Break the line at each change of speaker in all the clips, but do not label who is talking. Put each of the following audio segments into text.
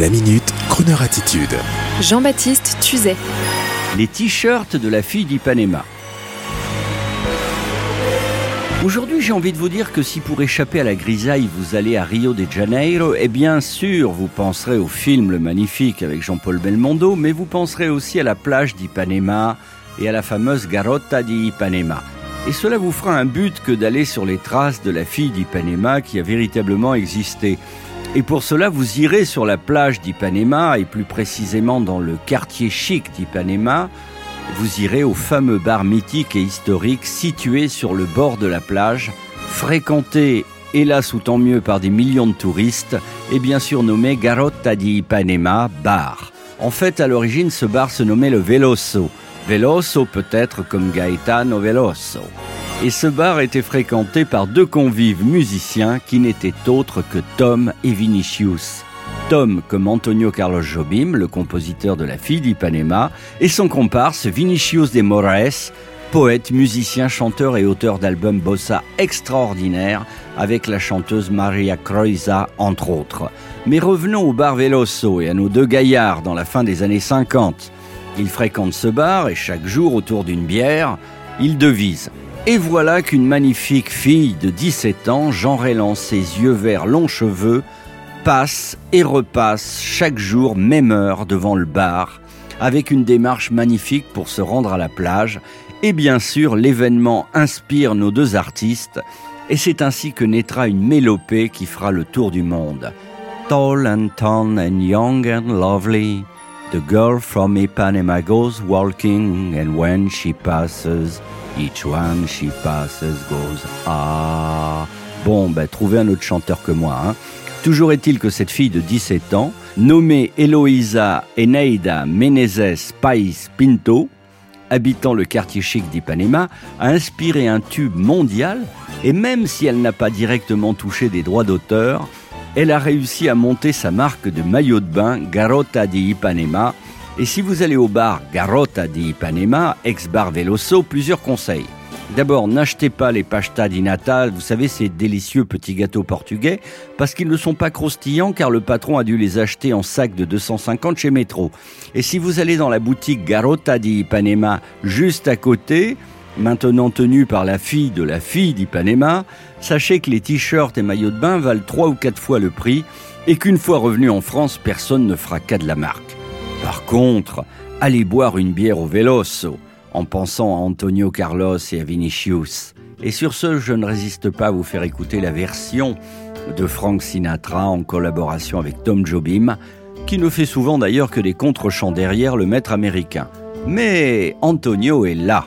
La minute, Kroneur attitude.
Jean-Baptiste Tuzet.
Les t-shirts de la fille d'Ipanema. Aujourd'hui, j'ai envie de vous dire que si pour échapper à la grisaille, vous allez à Rio de Janeiro, et bien sûr, vous penserez au film Le Magnifique avec Jean-Paul Belmondo, mais vous penserez aussi à la plage d'Ipanema et à la fameuse Garota d'Ipanema. Et cela vous fera un but que d'aller sur les traces de la fille d'Ipanema qui a véritablement existé. Et pour cela, vous irez sur la plage d'Ipanema, et plus précisément dans le quartier chic d'Ipanema. Vous irez au fameux bar mythique et historique situé sur le bord de la plage, fréquenté, hélas ou tant mieux, par des millions de touristes, et bien sûr nommé Garota di Ipanema Bar. En fait, à l'origine, ce bar se nommait le Veloso. Veloso peut-être comme Gaetano Veloso et ce bar était fréquenté par deux convives musiciens qui n'étaient autres que Tom et Vinicius. Tom comme Antonio Carlos Jobim, le compositeur de La fille d'Ipanema, et son comparse Vinicius de Moraes, poète, musicien, chanteur et auteur d'albums bossa extraordinaires avec la chanteuse Maria Croiza entre autres. Mais revenons au bar Veloso et à nos deux gaillards dans la fin des années 50. Ils fréquentent ce bar et chaque jour autour d'une bière, ils devisent et voilà qu'une magnifique fille de 17 ans, Jean Rélan, ses yeux verts longs cheveux, passe et repasse chaque jour, même heure, devant le bar, avec une démarche magnifique pour se rendre à la plage. Et bien sûr, l'événement inspire nos deux artistes, et c'est ainsi que naîtra une mélopée qui fera le tour du monde. Tall and tall and young and lovely, the girl from Ipanema goes walking, and when she passes, Each one she passes goes ah. Bon, ben, trouvez un autre chanteur que moi. Hein. Toujours est-il que cette fille de 17 ans, nommée Eloisa Eneida Menezes Pais Pinto, habitant le quartier chic d'Ipanema, a inspiré un tube mondial et même si elle n'a pas directement touché des droits d'auteur, elle a réussi à monter sa marque de maillot de bain Garota di Ipanema et si vous allez au bar Garota di Ipanema, ex-bar Veloso, plusieurs conseils. D'abord, n'achetez pas les pasta di Natal, vous savez ces délicieux petits gâteaux portugais, parce qu'ils ne sont pas croustillants car le patron a dû les acheter en sac de 250 chez Metro. Et si vous allez dans la boutique Garota di Ipanema juste à côté, maintenant tenue par la fille de la fille d'Ipanema, sachez que les t-shirts et maillots de bain valent 3 ou 4 fois le prix et qu'une fois revenu en France, personne ne fera cas de la marque. Par contre, allez boire une bière au Veloso en pensant à Antonio Carlos et à Vinicius. Et sur ce, je ne résiste pas à vous faire écouter la version de Frank Sinatra en collaboration avec Tom Jobim, qui ne fait souvent d'ailleurs que des contre-chants derrière le maître américain. Mais Antonio est là,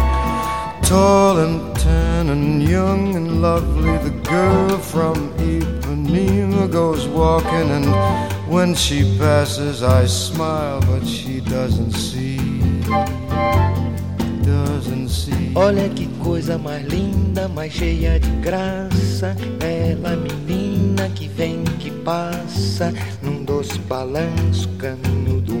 Tall and tan and young and lovely, the girl from Ipanema goes walking, and when she passes, I smile, but she doesn't see. Doesn't see.
Olha que coisa mais linda, mais cheia de graça. Ela, menina que vem, que passa, num doce balanço, caminho do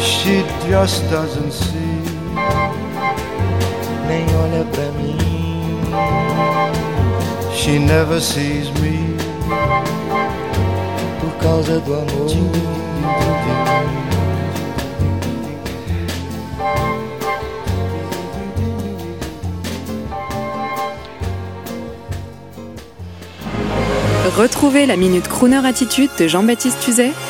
She just doesn't see.
nem olha pra mim.
She never sees me.
Por causa do amor.
Retrouvez la Minute Crooner Attitude de Jean-Baptiste Tuzet